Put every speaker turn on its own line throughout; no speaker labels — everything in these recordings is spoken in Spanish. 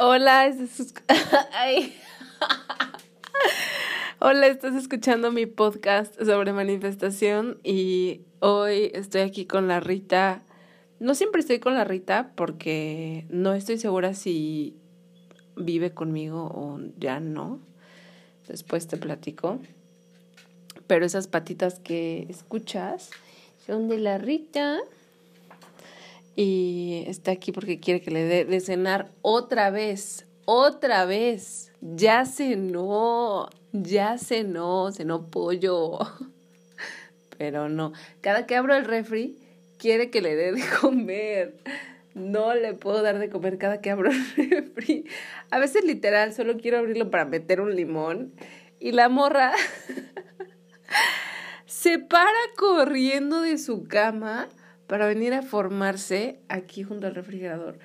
Hola, estás Hola, estás escuchando mi podcast sobre manifestación y hoy estoy aquí con la Rita. No siempre estoy con la Rita porque no estoy segura si vive conmigo o ya no. Después te platico. Pero esas patitas que escuchas son de la Rita y está aquí porque quiere que le dé de cenar otra vez, otra vez. Ya cenó, ya cenó, cenó pollo. Pero no, cada que abro el refri quiere que le dé de comer. No le puedo dar de comer cada que abro el refri. A veces literal solo quiero abrirlo para meter un limón y la morra se para corriendo de su cama para venir a formarse aquí junto al refrigerador.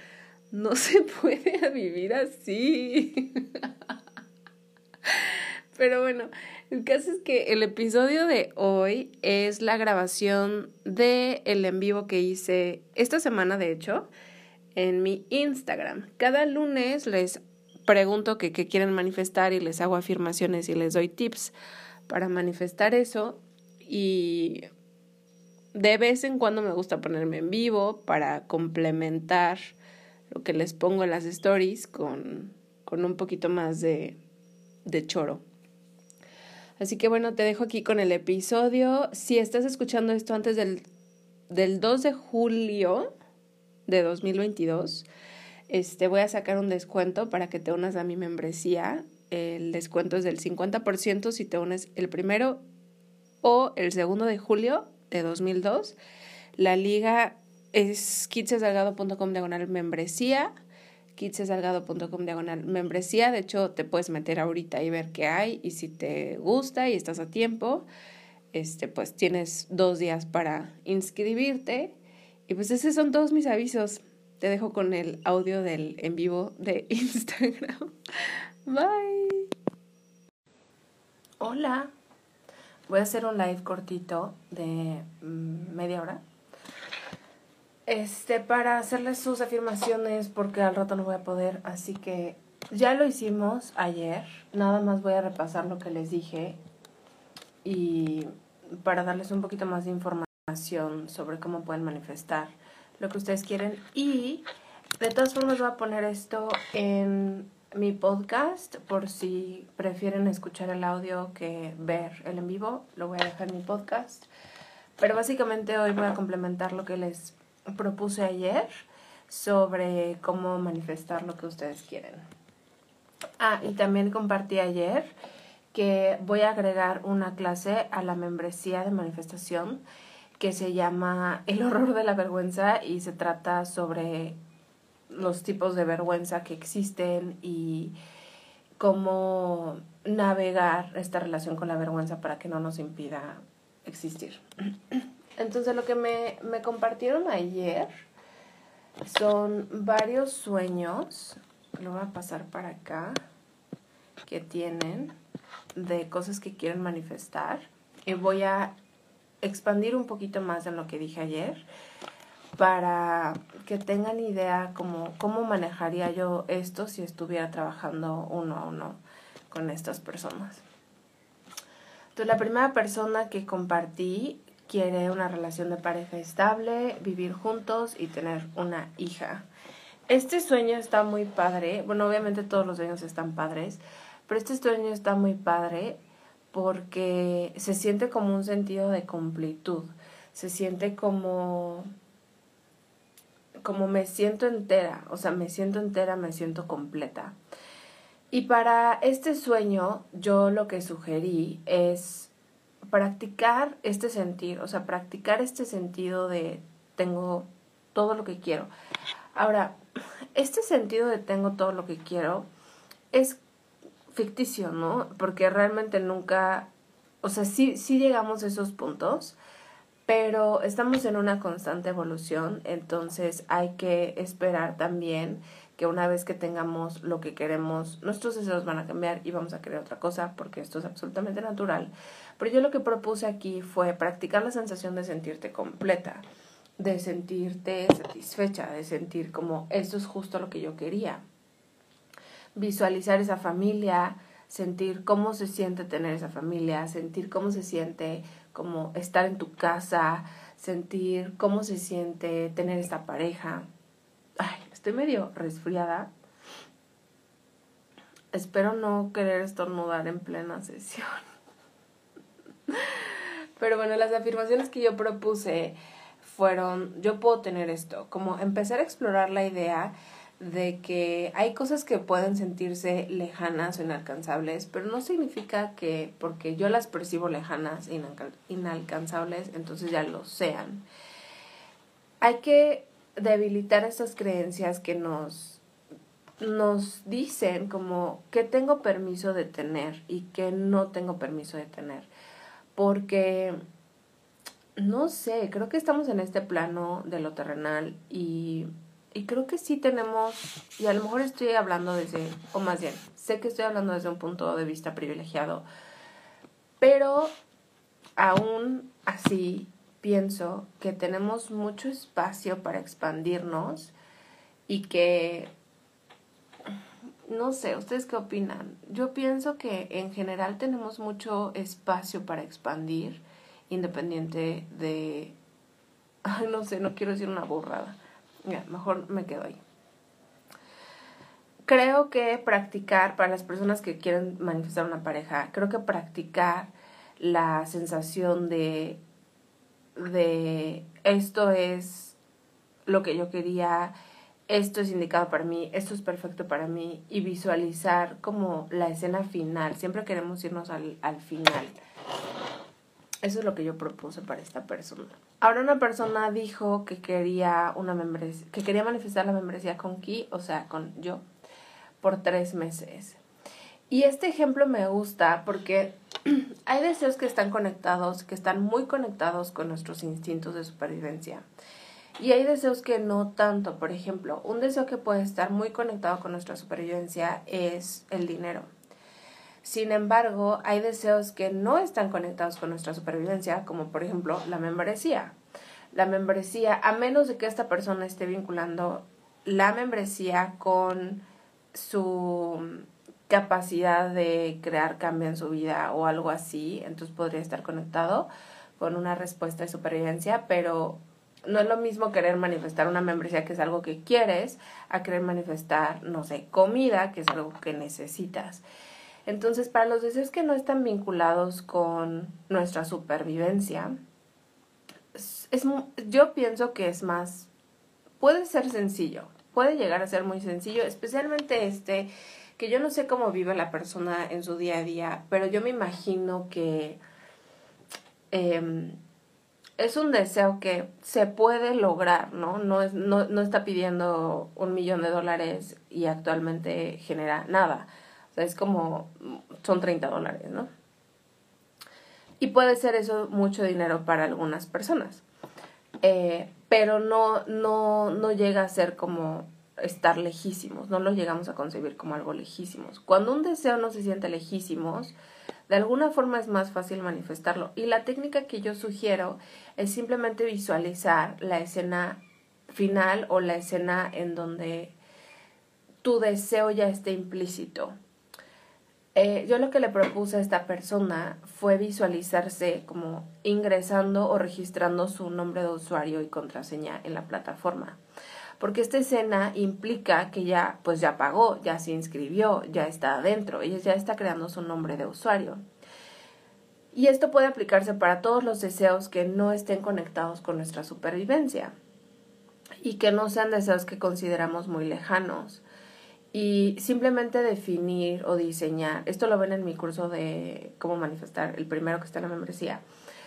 No se puede vivir así. Pero bueno, el caso es que el episodio de hoy es la grabación de el en vivo que hice esta semana, de hecho, en mi Instagram. Cada lunes les pregunto que qué quieren manifestar y les hago afirmaciones y les doy tips para manifestar eso. Y de vez en cuando me gusta ponerme en vivo para complementar lo que les pongo en las stories con, con un poquito más de, de choro. Así que bueno, te dejo aquí con el episodio. Si estás escuchando esto antes del, del 2 de julio de 2022, este, voy a sacar un descuento para que te unas a mi membresía. El descuento es del 50% si te unes el primero o el segundo de julio de 2002. La liga es kitsesalgado.com diagonal membresía, kitsesalgado.com diagonal membresía. De hecho, te puedes meter ahorita y ver qué hay y si te gusta y estás a tiempo, este, pues tienes dos días para inscribirte. Y pues esos son todos mis avisos. Te dejo con el audio del en vivo de Instagram. Bye. Hola. Voy a hacer un live cortito de mm, media hora. Este, para hacerles sus afirmaciones, porque al rato no voy a poder. Así que ya lo hicimos ayer. Nada más voy a repasar lo que les dije. Y para darles un poquito más de información sobre cómo pueden manifestar lo que ustedes quieren. Y de todas formas voy a poner esto en mi podcast por si prefieren escuchar el audio que ver el en vivo. Lo voy a dejar en mi podcast. Pero básicamente hoy voy a complementar lo que les propuse ayer sobre cómo manifestar lo que ustedes quieren. Ah, y también compartí ayer que voy a agregar una clase a la membresía de manifestación que se llama El horror de la vergüenza y se trata sobre los tipos de vergüenza que existen y cómo navegar esta relación con la vergüenza para que no nos impida existir. Entonces lo que me, me compartieron ayer son varios sueños, lo voy a pasar para acá, que tienen de cosas que quieren manifestar y voy a expandir un poquito más en lo que dije ayer para que tengan idea como cómo manejaría yo esto si estuviera trabajando uno a uno con estas personas. Entonces, la primera persona que compartí quiere una relación de pareja estable, vivir juntos y tener una hija. Este sueño está muy padre. Bueno, obviamente todos los sueños están padres, pero este sueño está muy padre porque se siente como un sentido de completud. Se siente como como me siento entera, o sea, me siento entera, me siento completa. Y para este sueño, yo lo que sugerí es practicar este sentir, o sea, practicar este sentido de tengo todo lo que quiero. Ahora, este sentido de tengo todo lo que quiero es ficticio, ¿no? Porque realmente nunca, o sea, sí, llegamos a esos puntos, pero estamos en una constante evolución, entonces hay que esperar también que una vez que tengamos lo que queremos, nuestros deseos van a cambiar y vamos a querer otra cosa, porque esto es absolutamente natural. Pero yo lo que propuse aquí fue practicar la sensación de sentirte completa, de sentirte satisfecha, de sentir como esto es justo lo que yo quería. Visualizar esa familia, sentir cómo se siente tener esa familia, sentir cómo se siente como estar en tu casa, sentir cómo se siente tener esta pareja. Ay, estoy medio resfriada. Espero no querer estornudar en plena sesión. Pero bueno, las afirmaciones que yo propuse fueron, yo puedo tener esto, como empezar a explorar la idea de que hay cosas que pueden sentirse lejanas o inalcanzables, pero no significa que porque yo las percibo lejanas e inalcanzables, entonces ya lo sean. Hay que debilitar esas creencias que nos, nos dicen como que tengo permiso de tener y que no tengo permiso de tener. Porque, no sé, creo que estamos en este plano de lo terrenal y y creo que sí tenemos, y a lo mejor estoy hablando desde, o más bien, sé que estoy hablando desde un punto de vista privilegiado, pero aún así pienso que tenemos mucho espacio para expandirnos y que, no sé, ¿ustedes qué opinan? Yo pienso que en general tenemos mucho espacio para expandir, independiente de, no sé, no quiero decir una burrada ya, mejor me quedo ahí. Creo que practicar, para las personas que quieren manifestar una pareja, creo que practicar la sensación de, de esto es lo que yo quería, esto es indicado para mí, esto es perfecto para mí, y visualizar como la escena final. Siempre queremos irnos al, al final. Eso es lo que yo propuse para esta persona. Ahora una persona dijo que quería una membresía, que quería manifestar la membresía con Ki, o sea, con yo, por tres meses. Y este ejemplo me gusta porque hay deseos que están conectados, que están muy conectados con nuestros instintos de supervivencia. Y hay deseos que no tanto. Por ejemplo, un deseo que puede estar muy conectado con nuestra supervivencia es el dinero. Sin embargo, hay deseos que no están conectados con nuestra supervivencia, como por ejemplo la membresía. La membresía, a menos de que esta persona esté vinculando la membresía con su capacidad de crear cambio en su vida o algo así, entonces podría estar conectado con una respuesta de supervivencia, pero no es lo mismo querer manifestar una membresía que es algo que quieres a querer manifestar, no sé, comida, que es algo que necesitas. Entonces, para los deseos que no están vinculados con nuestra supervivencia, es, yo pienso que es más, puede ser sencillo, puede llegar a ser muy sencillo, especialmente este que yo no sé cómo vive la persona en su día a día, pero yo me imagino que em, es un deseo que se puede lograr, ¿no? No, es, no, no está pidiendo un millón de dólares y actualmente genera nada. O sea, es como, son 30 dólares, ¿no? Y puede ser eso mucho dinero para algunas personas. Eh, pero no, no, no llega a ser como estar lejísimos, no lo llegamos a concebir como algo lejísimos. Cuando un deseo no se siente lejísimos, de alguna forma es más fácil manifestarlo. Y la técnica que yo sugiero es simplemente visualizar la escena final o la escena en donde tu deseo ya esté implícito. Eh, yo lo que le propuse a esta persona fue visualizarse como ingresando o registrando su nombre de usuario y contraseña en la plataforma. Porque esta escena implica que ya, pues ya pagó, ya se inscribió, ya está adentro, ella ya está creando su nombre de usuario. Y esto puede aplicarse para todos los deseos que no estén conectados con nuestra supervivencia y que no sean deseos que consideramos muy lejanos y simplemente definir o diseñar, esto lo ven en mi curso de cómo manifestar, el primero que está en la membresía,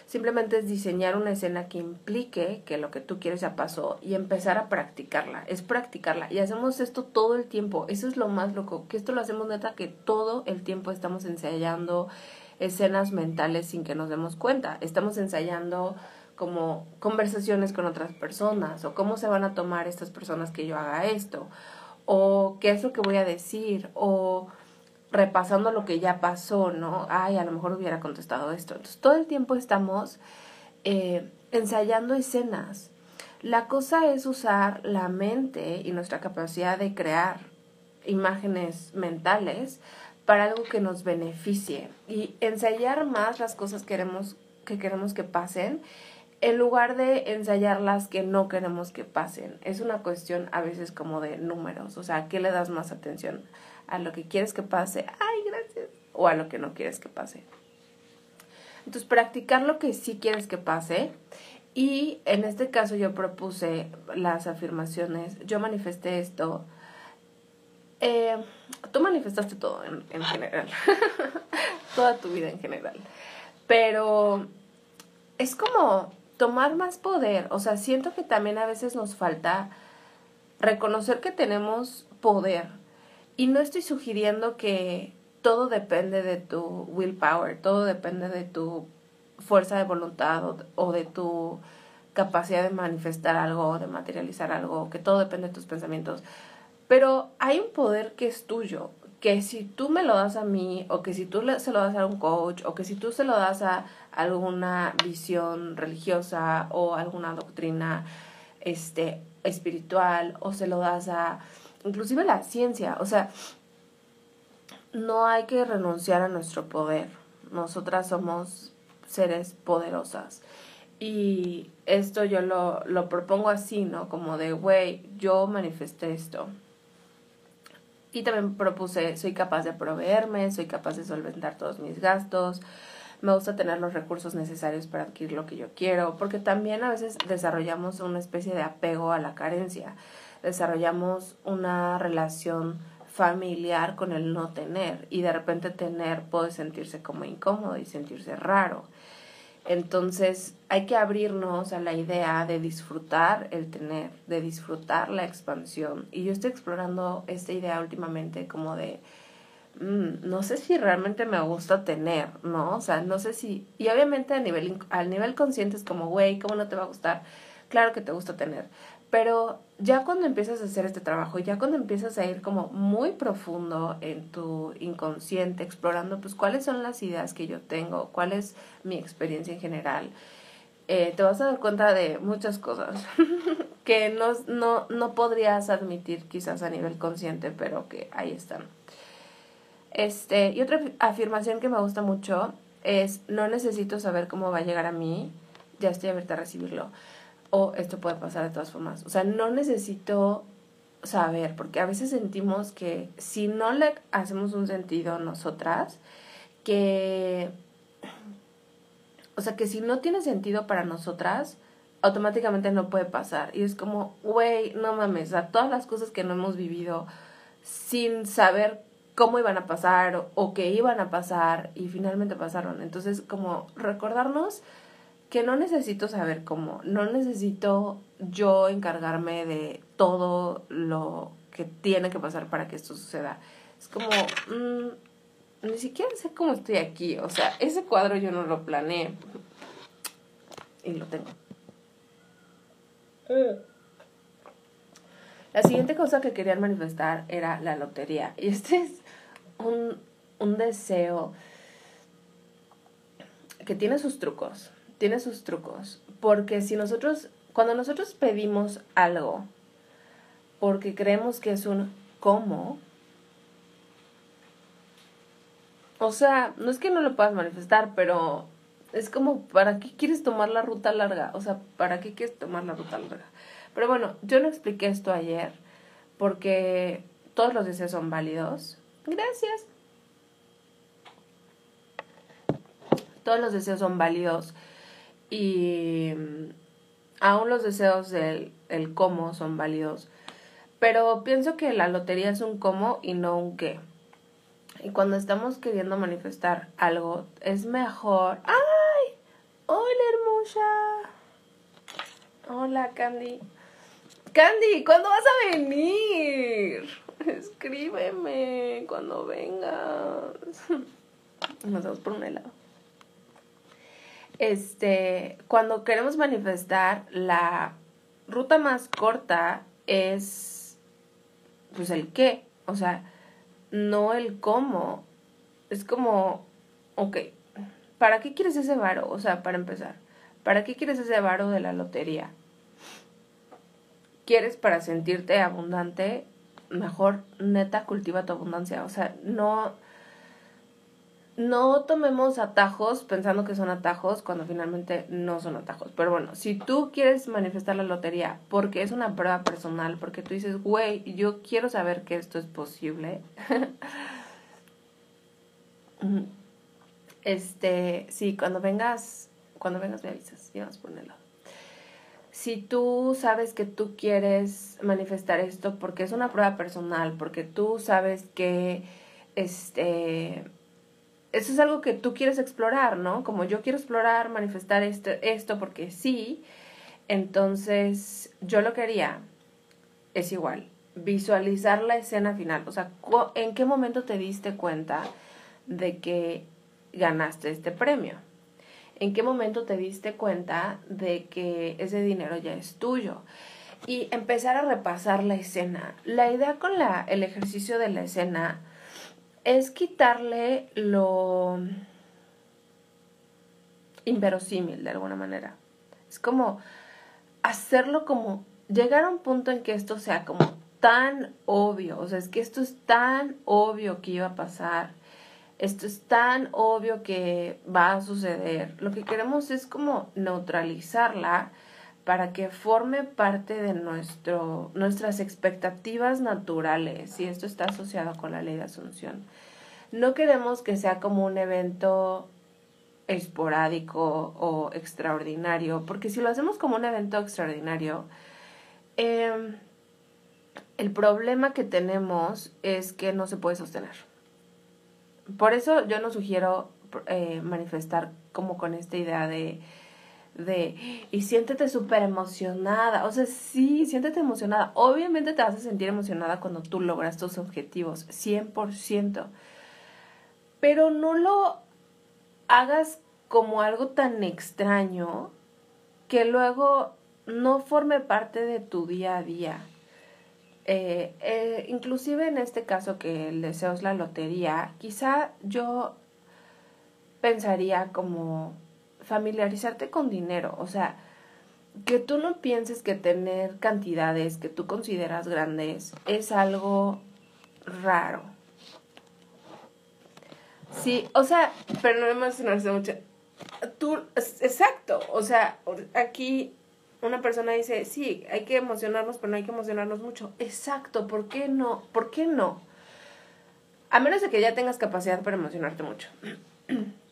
simplemente es diseñar una escena que implique que lo que tú quieres ya pasó y empezar a practicarla, es practicarla. Y hacemos esto todo el tiempo, eso es lo más loco, que esto lo hacemos neta que todo el tiempo estamos ensayando escenas mentales sin que nos demos cuenta, estamos ensayando como conversaciones con otras personas o cómo se van a tomar estas personas que yo haga esto o qué es lo que voy a decir, o repasando lo que ya pasó, ¿no? Ay, a lo mejor hubiera contestado esto. Entonces, todo el tiempo estamos eh, ensayando escenas. La cosa es usar la mente y nuestra capacidad de crear imágenes mentales para algo que nos beneficie y ensayar más las cosas queremos, que queremos que pasen en lugar de ensayar las que no queremos que pasen. Es una cuestión a veces como de números, o sea, ¿qué le das más atención? ¿A lo que quieres que pase? ¡Ay, gracias! ¿O a lo que no quieres que pase? Entonces, practicar lo que sí quieres que pase. Y en este caso yo propuse las afirmaciones, yo manifesté esto. Eh, tú manifestaste todo en, en general, toda tu vida en general. Pero es como tomar más poder. O sea, siento que también a veces nos falta reconocer que tenemos poder. Y no estoy sugiriendo que todo depende de tu willpower, todo depende de tu fuerza de voluntad o, de tu capacidad de manifestar algo, de materializar algo, que todo depende de tus pensamientos. Pero hay un poder que es tuyo, que si tú me lo das a mí, o que si tú se lo das a un coach, o que si tú se lo das a alguna visión religiosa o alguna doctrina este, espiritual, o se lo das a inclusive la ciencia, o sea, no hay que renunciar a nuestro poder. Nosotras somos seres poderosas. Y esto yo lo, lo propongo así, ¿no? Como de, güey, yo manifesté esto. Y también propuse, soy capaz de proveerme, soy capaz de solventar todos mis gastos, me gusta tener los recursos necesarios para adquirir lo que yo quiero, porque también a veces desarrollamos una especie de apego a la carencia, desarrollamos una relación familiar con el no tener y de repente tener puede sentirse como incómodo y sentirse raro. Entonces hay que abrirnos a la idea de disfrutar el tener, de disfrutar la expansión. Y yo estoy explorando esta idea últimamente como de, mm, no sé si realmente me gusta tener, ¿no? O sea, no sé si, y obviamente a nivel, al nivel consciente es como, güey, ¿cómo no te va a gustar? Claro que te gusta tener, pero ya cuando empiezas a hacer este trabajo, ya cuando empiezas a ir como muy profundo en tu inconsciente, explorando pues cuáles son las ideas que yo tengo, cuál es mi experiencia en general, eh, te vas a dar cuenta de muchas cosas que no, no, no podrías admitir quizás a nivel consciente, pero que ahí están. Este, y otra afirmación que me gusta mucho es, no necesito saber cómo va a llegar a mí, ya estoy abierta a recibirlo o esto puede pasar de todas formas. O sea, no necesito saber, porque a veces sentimos que si no le hacemos un sentido nosotras, que, o sea, que si no tiene sentido para nosotras, automáticamente no puede pasar. Y es como, güey, no mames, a todas las cosas que no hemos vivido sin saber cómo iban a pasar o, o qué iban a pasar y finalmente pasaron. Entonces, como recordarnos que no necesito saber cómo, no necesito yo encargarme de todo lo que tiene que pasar para que esto suceda. Es como, mm, ni siquiera sé cómo estoy aquí, o sea, ese cuadro yo no lo planeé y lo tengo. La siguiente cosa que querían manifestar era la lotería. Y este es un, un deseo que tiene sus trucos tiene sus trucos. Porque si nosotros, cuando nosotros pedimos algo, porque creemos que es un cómo, o sea, no es que no lo puedas manifestar, pero es como, ¿para qué quieres tomar la ruta larga? O sea, ¿para qué quieres tomar la ruta larga? Pero bueno, yo no expliqué esto ayer porque todos los deseos son válidos. Gracias. Todos los deseos son válidos y mm, aún los deseos del el cómo son válidos, pero pienso que la lotería es un cómo y no un qué. Y cuando estamos queriendo manifestar algo, es mejor. ¡Ay! ¡Hola, hermosa! Hola, Candy. Candy, ¿cuándo vas a venir? Escríbeme cuando vengas. Nos vamos por un helado este, cuando queremos manifestar, la ruta más corta es, pues, el qué, o sea, no el cómo. Es como, ok, ¿para qué quieres ese varo? O sea, para empezar, ¿para qué quieres ese varo de la lotería? ¿Quieres para sentirte abundante? Mejor, neta, cultiva tu abundancia. O sea, no no tomemos atajos pensando que son atajos cuando finalmente no son atajos. Pero bueno, si tú quieres manifestar la lotería porque es una prueba personal, porque tú dices, güey, yo quiero saber que esto es posible. este, sí, cuando vengas, cuando vengas me avisas y vamos por. Si tú sabes que tú quieres manifestar esto porque es una prueba personal, porque tú sabes que este eso es algo que tú quieres explorar, ¿no? Como yo quiero explorar, manifestar esto, esto porque sí, entonces yo lo quería, es igual, visualizar la escena final, o sea, ¿en qué momento te diste cuenta de que ganaste este premio? ¿En qué momento te diste cuenta de que ese dinero ya es tuyo? Y empezar a repasar la escena. La idea con la, el ejercicio de la escena es quitarle lo inverosímil de alguna manera. Es como hacerlo como llegar a un punto en que esto sea como tan obvio, o sea, es que esto es tan obvio que iba a pasar, esto es tan obvio que va a suceder. Lo que queremos es como neutralizarla para que forme parte de nuestro, nuestras expectativas naturales, y esto está asociado con la ley de asunción. No queremos que sea como un evento esporádico o extraordinario, porque si lo hacemos como un evento extraordinario, em, el problema que tenemos es que no se puede sostener. Por eso yo no sugiero eh, manifestar como con esta idea de de y siéntete súper emocionada. O sea, sí, siéntete emocionada. Obviamente te vas a sentir emocionada cuando tú logras tus objetivos, 100%. Pero no lo hagas como algo tan extraño que luego no forme parte de tu día a día. Eh, eh, inclusive en este caso que el deseo es la lotería, quizá yo pensaría como familiarizarte con dinero, o sea, que tú no pienses que tener cantidades que tú consideras grandes es algo raro. Sí, o sea, pero no emocionarse mucho. Tú, exacto, o sea, aquí una persona dice, sí, hay que emocionarnos, pero no hay que emocionarnos mucho. Exacto, ¿por qué no? ¿Por qué no? A menos de que ya tengas capacidad para emocionarte mucho.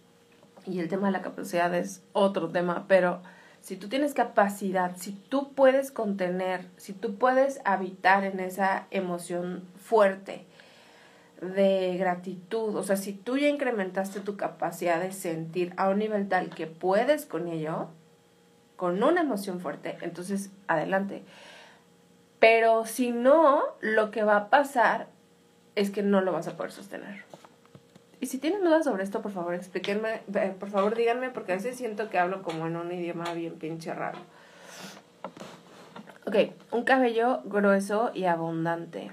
y el tema de la capacidad es otro tema, pero si tú tienes capacidad, si tú puedes contener, si tú puedes habitar en esa emoción fuerte de gratitud. O sea, si tú ya incrementaste tu capacidad de sentir a un nivel tal que puedes con ello, con una emoción fuerte, entonces adelante. Pero si no, lo que va a pasar es que no lo vas a poder sostener. Y si tienen dudas sobre esto, por favor, explíquenme, por favor díganme, porque a veces siento que hablo como en un idioma bien pinche raro. Ok, un cabello grueso y abundante.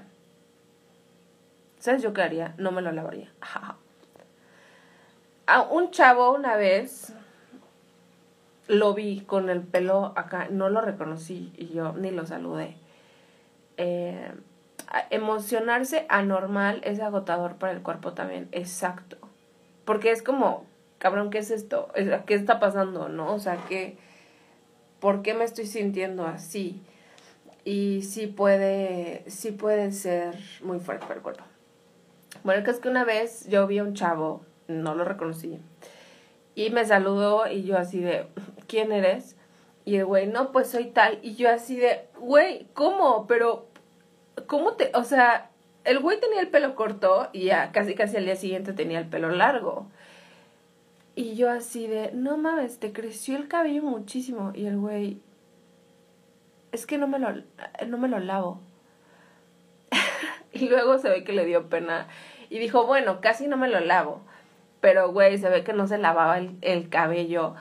¿Sabes yo qué haría? No me lo lavaría. A un chavo una vez lo vi con el pelo acá, no lo reconocí y yo ni lo saludé. Eh, emocionarse anormal es agotador para el cuerpo también, exacto. Porque es como, cabrón, ¿qué es esto? ¿Qué está pasando? ¿No? O sea, ¿qué, ¿por qué me estoy sintiendo así? Y sí puede, sí puede ser muy fuerte para el cuerpo. Bueno, es que una vez yo vi a un chavo, no lo reconocí, y me saludó y yo así de, ¿quién eres? Y el güey, no, pues soy tal. Y yo así de, güey, ¿cómo? Pero, ¿cómo te...? O sea, el güey tenía el pelo corto y ya casi casi al día siguiente tenía el pelo largo. Y yo así de, no mames, te creció el cabello muchísimo. Y el güey, es que no me lo, no me lo lavo. y luego se ve que le dio pena y dijo, bueno, casi no me lo lavo. Pero, güey, se ve que no se lavaba el, cabello.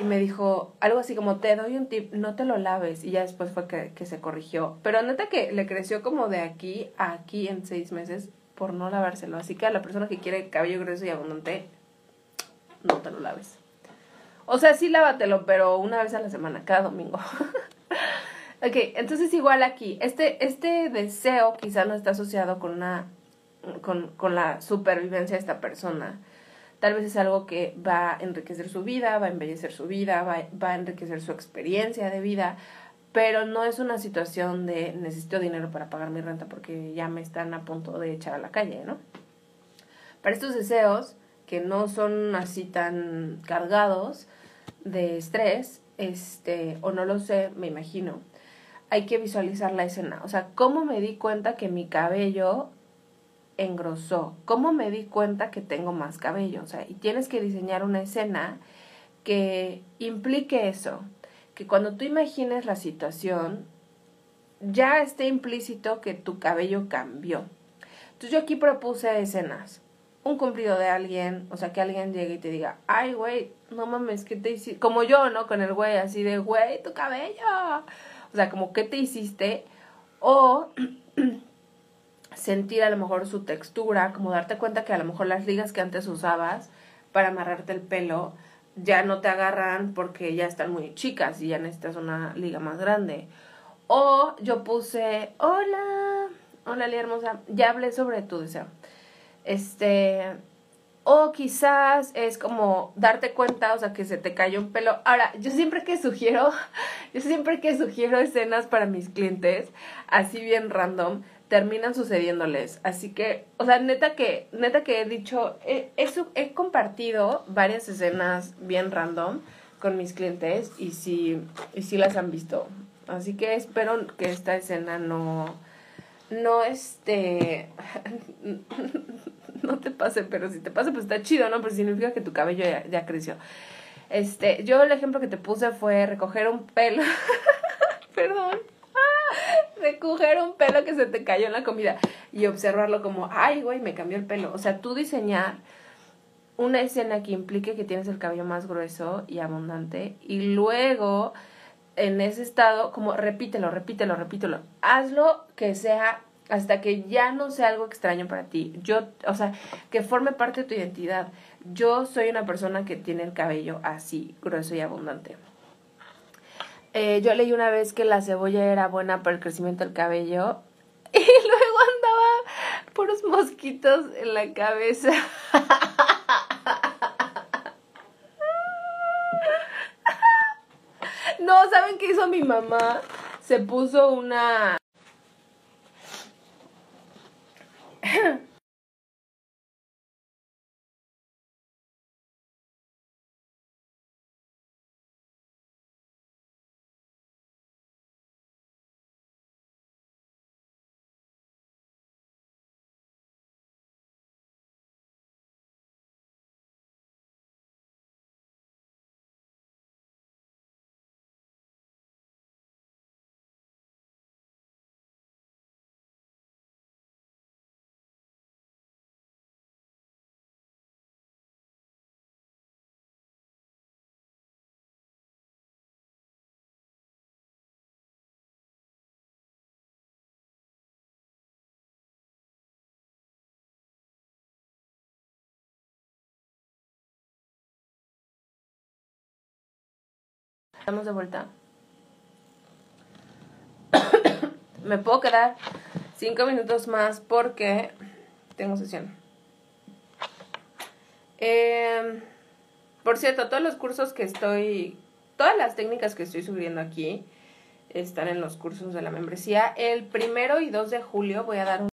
Y me dijo algo así como, te doy un tip, no te lo laves. Y ya después fue que, que se corrigió. Pero neta que le creció como de aquí a aquí en seis meses por no lavárselo. Así que a la persona que quiere cabello grueso y abundante, no te lo laves. O sea, sí lávatelo, pero una vez a la semana, cada domingo. ok, entonces igual aquí, este, este deseo quizá no está asociado con una con, con la supervivencia de esta persona. Tal vez es algo que va a enriquecer su vida, va a embellecer su vida, va, va a enriquecer su experiencia de vida, pero no es una situación de necesito dinero para pagar mi renta porque ya me están a punto de echar a la calle, ¿no? Para estos deseos, que no son así tan cargados de estrés, este, o no lo sé, me imagino, hay que visualizar la escena. O sea, ¿cómo me di cuenta que mi cabello engrosó? ¿Cómo me di cuenta que tengo más cabello? O sea, y tienes que diseñar una escena que implique eso, que cuando tú imagines la situación, ya esté implícito que tu cabello cambió. Entonces yo aquí propuse escenas. Un cumplido de alguien, o sea, que alguien llegue y te diga, ay, güey, no mames, ¿qué te hiciste? Como yo, ¿no? Con el güey, así de, güey, tu cabello. O sea, como, ¿qué te hiciste? O sentir a lo mejor su textura, como darte cuenta que a lo mejor las ligas que antes usabas para amarrarte el pelo ya no te agarran porque ya están muy chicas y ya necesitas una liga más grande. O yo puse, hola, hola Lía hermosa, ya hablé sobre tu deseo. Este, o quizás es como darte cuenta, o sea, que se te cayó un pelo. Ahora, yo siempre que sugiero, yo siempre que sugiero escenas para mis clientes, así bien random, terminan sucediéndoles. Así que, o sea, neta que, neta que he dicho, he, he, compartido varias escenas bien random con mis clientes y sí, y sí las han visto. Así que espero que esta escena no, no este, no te pase, pero si te pasa, pues está chido, ¿no? Pero significa que tu cabello ya, ya creció. Este, yo el ejemplo que te puse fue recoger un pelo. Perdón recoger un pelo que se te cayó en la comida y observarlo como, ay, güey, me cambió el pelo. O sea, tú diseñar una escena que implique que tienes el cabello más grueso y abundante y luego en ese estado como repítelo, repítelo, repítelo. Hazlo que sea hasta que ya no sea algo extraño para ti. Yo, o sea, que forme parte de tu identidad. Yo soy una persona que tiene el cabello así, grueso y abundante. Eh, yo leí una vez que la cebolla era buena para el crecimiento del cabello y luego andaba puros mosquitos en la cabeza. No, ¿saben qué hizo mi mamá? Se puso una Estamos de vuelta. Me puedo quedar cinco minutos más porque tengo sesión. Em, por cierto, todos los cursos que estoy, todas las técnicas que estoy subiendo aquí están en los cursos de la membresía. El primero y 2 de julio voy a dar un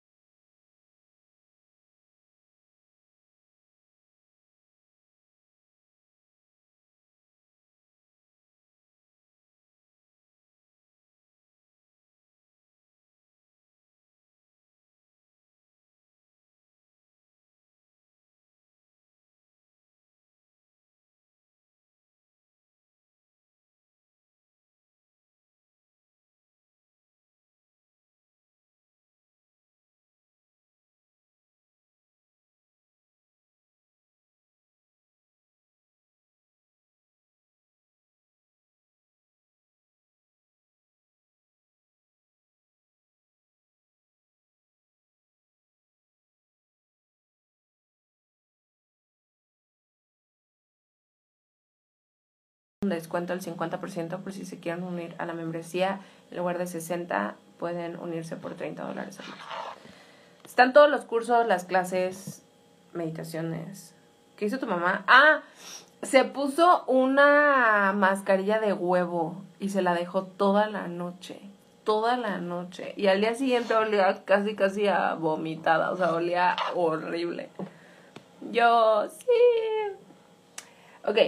descuento del 50% por si se quieren unir a la membresía. En lugar de 60 pueden unirse por 30 dólares al mes. Están todos los cursos, las clases, meditaciones. ¿Qué hizo tu mamá? Ah, se puso una mascarilla de huevo y se la dejó toda la noche. Toda la noche. Y al día siguiente olía casi, casi a vomitada. O sea, olía horrible. Yo, sí. Ok.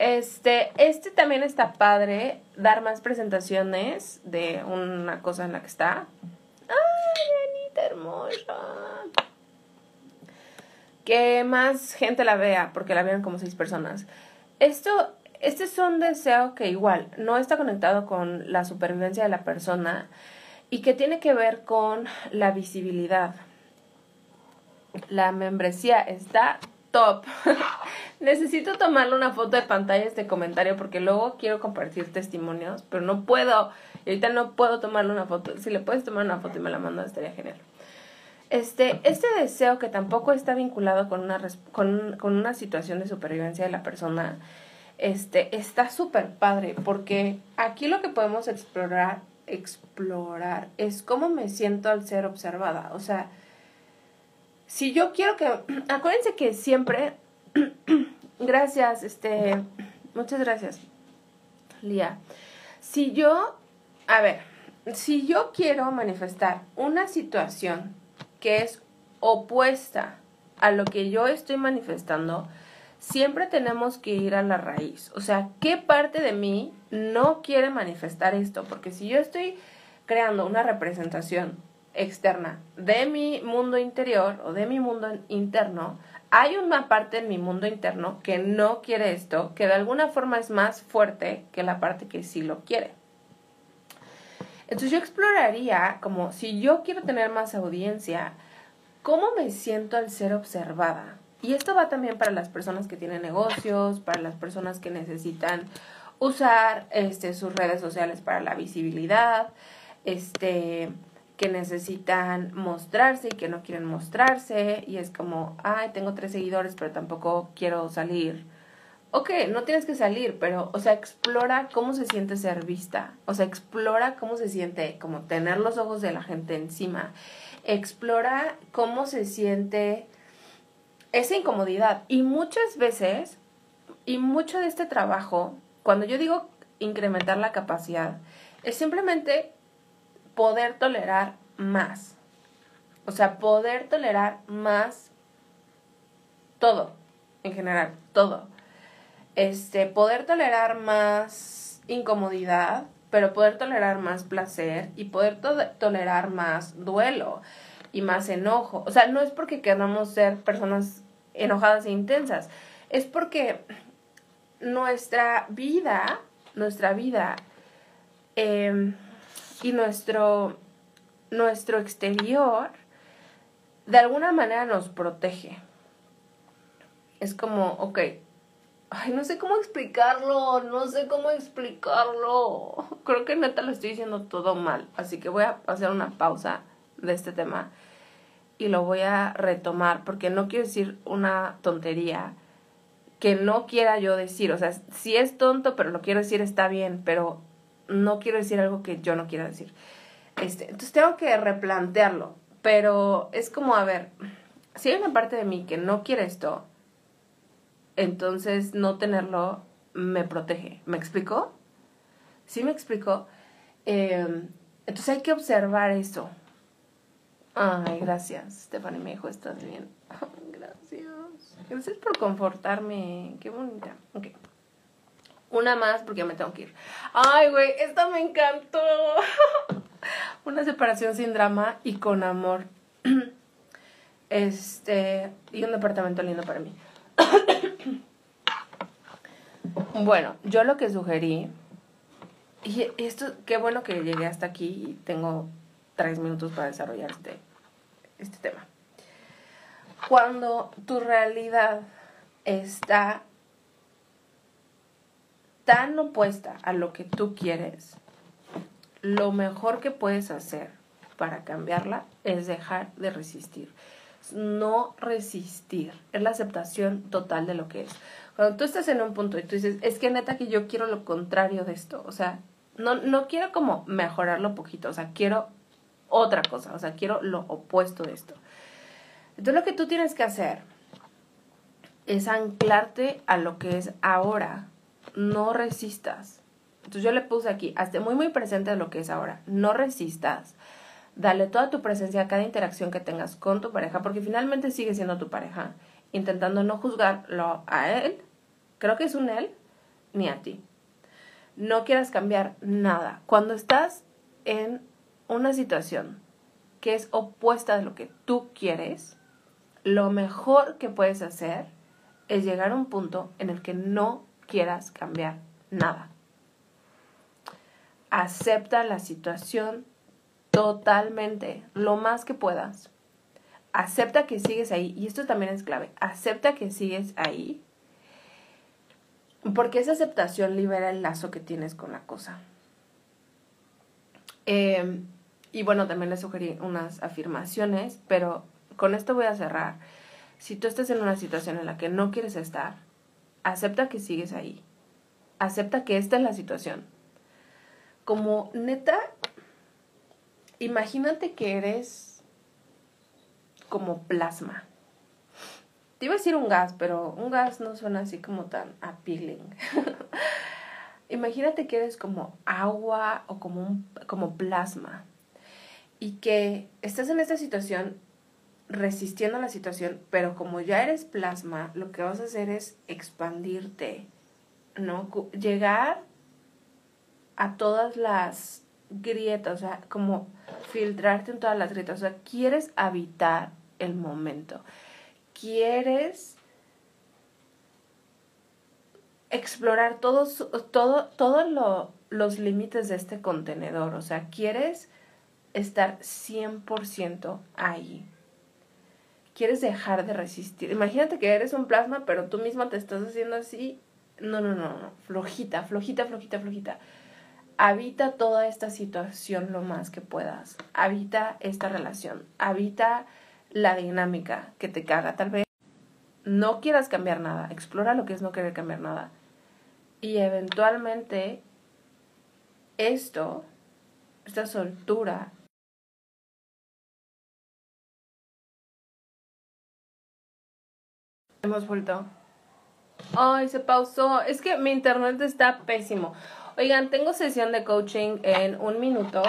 Este, este también está padre, dar más presentaciones de una cosa en la que está. ¡Ay, Anita hermosa! Que más gente la vea, porque la vieron como seis personas. Esto, este es un deseo que igual no está conectado con la supervivencia de la persona y que tiene que ver con la visibilidad. La membresía está top. Necesito tomarle una foto de pantalla este comentario porque luego quiero compartir testimonios, pero no puedo. Y ahorita no puedo tomarle una foto. Si le puedes tomar una foto y me la mandas, estaría genial. Este, este deseo que tampoco está vinculado con una, con, con una situación de supervivencia de la persona, este, está súper padre porque aquí lo que podemos explorar, explorar es cómo me siento al ser observada. O sea, si yo quiero que, acuérdense que siempre, gracias, este, muchas gracias, Lía. Si yo, a ver, si yo quiero manifestar una situación que es opuesta a lo que yo estoy manifestando, siempre tenemos que ir a la raíz. O sea, ¿qué parte de mí no quiere manifestar esto? Porque si yo estoy creando una representación externa de mi mundo interior o de mi mundo interno, hay una parte en mi mundo interno que no quiere esto, que de alguna forma es más fuerte que la parte que sí lo quiere. Entonces yo exploraría como si yo quiero tener más audiencia, ¿cómo me siento al ser observada? Y esto va también para las personas que tienen negocios, para las personas que necesitan usar este, sus redes sociales para la visibilidad, este, que necesitan mostrarse y que no quieren mostrarse y es como, ay, tengo tres seguidores pero tampoco quiero salir. Ok, no tienes que salir, pero, o sea, explora cómo se siente ser vista. O sea, explora cómo se siente como tener los ojos de la gente encima. Explora cómo se siente esa incomodidad. Y muchas veces, y mucho de este trabajo, cuando yo digo incrementar la capacidad, es simplemente poder tolerar más. O sea, poder tolerar más todo, en general, todo. Este, poder tolerar más incomodidad, pero poder tolerar más placer y poder tolerar más duelo y más enojo. O sea, no es porque queramos ser personas enojadas e intensas, es porque nuestra vida, nuestra vida, eh, y nuestro, nuestro exterior de alguna manera nos protege. Es como, ok, ay, no sé cómo explicarlo, no sé cómo explicarlo. Creo que neta lo estoy diciendo todo mal, así que voy a hacer una pausa de este tema y lo voy a retomar porque no quiero decir una tontería que no quiera yo decir. O sea, si es tonto, pero lo quiero decir, está bien, pero no quiero decir algo que yo no quiera decir. Este, entonces tengo que replantearlo. Pero es como, a ver, si hay una parte de mí que no quiere esto, entonces no tenerlo me protege. ¿Me explicó? ¿Sí me explicó? Em, entonces hay que observar eso. Ay, gracias, Stephanie me dijo, estás bien. gracias. Gracias por confortarme. Qué bonita. Ok. Una más porque me tengo que ir. Ay, güey, esta me encantó. Una separación sin drama y con amor. Este, y un departamento lindo para mí. bueno, yo lo que sugerí, y esto, qué bueno que llegué hasta aquí y tengo tres minutos para desarrollar este, este tema. Cuando tu realidad está tan opuesta a lo que tú quieres, lo mejor que puedes hacer para cambiarla es dejar de resistir. No resistir, es la aceptación total de lo que es. Cuando tú estás en un punto y tú dices, es que neta que yo quiero lo contrario de esto, o sea, no, no quiero como mejorarlo poquito, o sea, quiero otra cosa, o sea, quiero lo opuesto de esto. Entonces lo que tú tienes que hacer es anclarte a lo que es ahora, no resistas. Entonces yo le puse aquí, hazte muy muy presente de lo que es ahora, no resistas. Dale toda tu presencia a cada interacción que tengas con tu pareja, porque finalmente sigue siendo tu pareja, intentando no juzgarlo a él, creo que es un él, ni a ti. No quieras cambiar nada. Cuando estás en una situación que es opuesta de lo que tú quieres, lo mejor que puedes hacer es llegar a un punto en el que no quieras cambiar nada. Acepta la situación totalmente, lo más que puedas. Acepta que sigues ahí, y esto también es clave, acepta que sigues ahí, porque esa aceptación libera el lazo que tienes con la cosa. Em, y bueno, también le sugerí unas afirmaciones, pero con esto voy a cerrar. Si tú estás en una situación en la que no quieres estar, acepta que sigues ahí. Acepta que esta es la situación. Como neta, imagínate que eres como plasma. Te iba a decir un gas, pero un gas no suena así como tan appealing. imagínate que eres como agua o como, un, como plasma y que estás en esta situación resistiendo la situación, pero como ya eres plasma, lo que vas a hacer es expandirte, ¿no? Llegar a todas las grietas, o sea, como filtrarte en todas las grietas, o sea, quieres habitar el momento, quieres explorar todos, todo, los límites de este contenedor, o sea, quieres estar 100% ahí quieres dejar de resistir. Imagínate que eres un plasma, pero tú misma te estás haciendo así. No, no, no, no. Flojita, flojita, flojita, flojita. Habita toda esta situación lo más que puedas. Habita esta relación. Habita la dinámica que te caga. Tal vez no quieras cambiar nada. Explora lo que es no querer cambiar nada. Y eventualmente esto, esta soltura, Hemos vuelto. Ay, se pausó. Es que mi internet está pésimo. Oigan, tengo sesión de coaching en un minuto.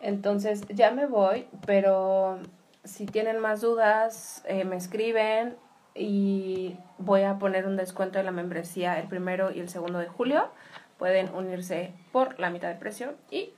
Entonces ya me voy, pero si tienen más dudas, eh, me escriben y voy a poner un descuento de la membresía el primero y el segundo de julio. Pueden unirse por la mitad de precio y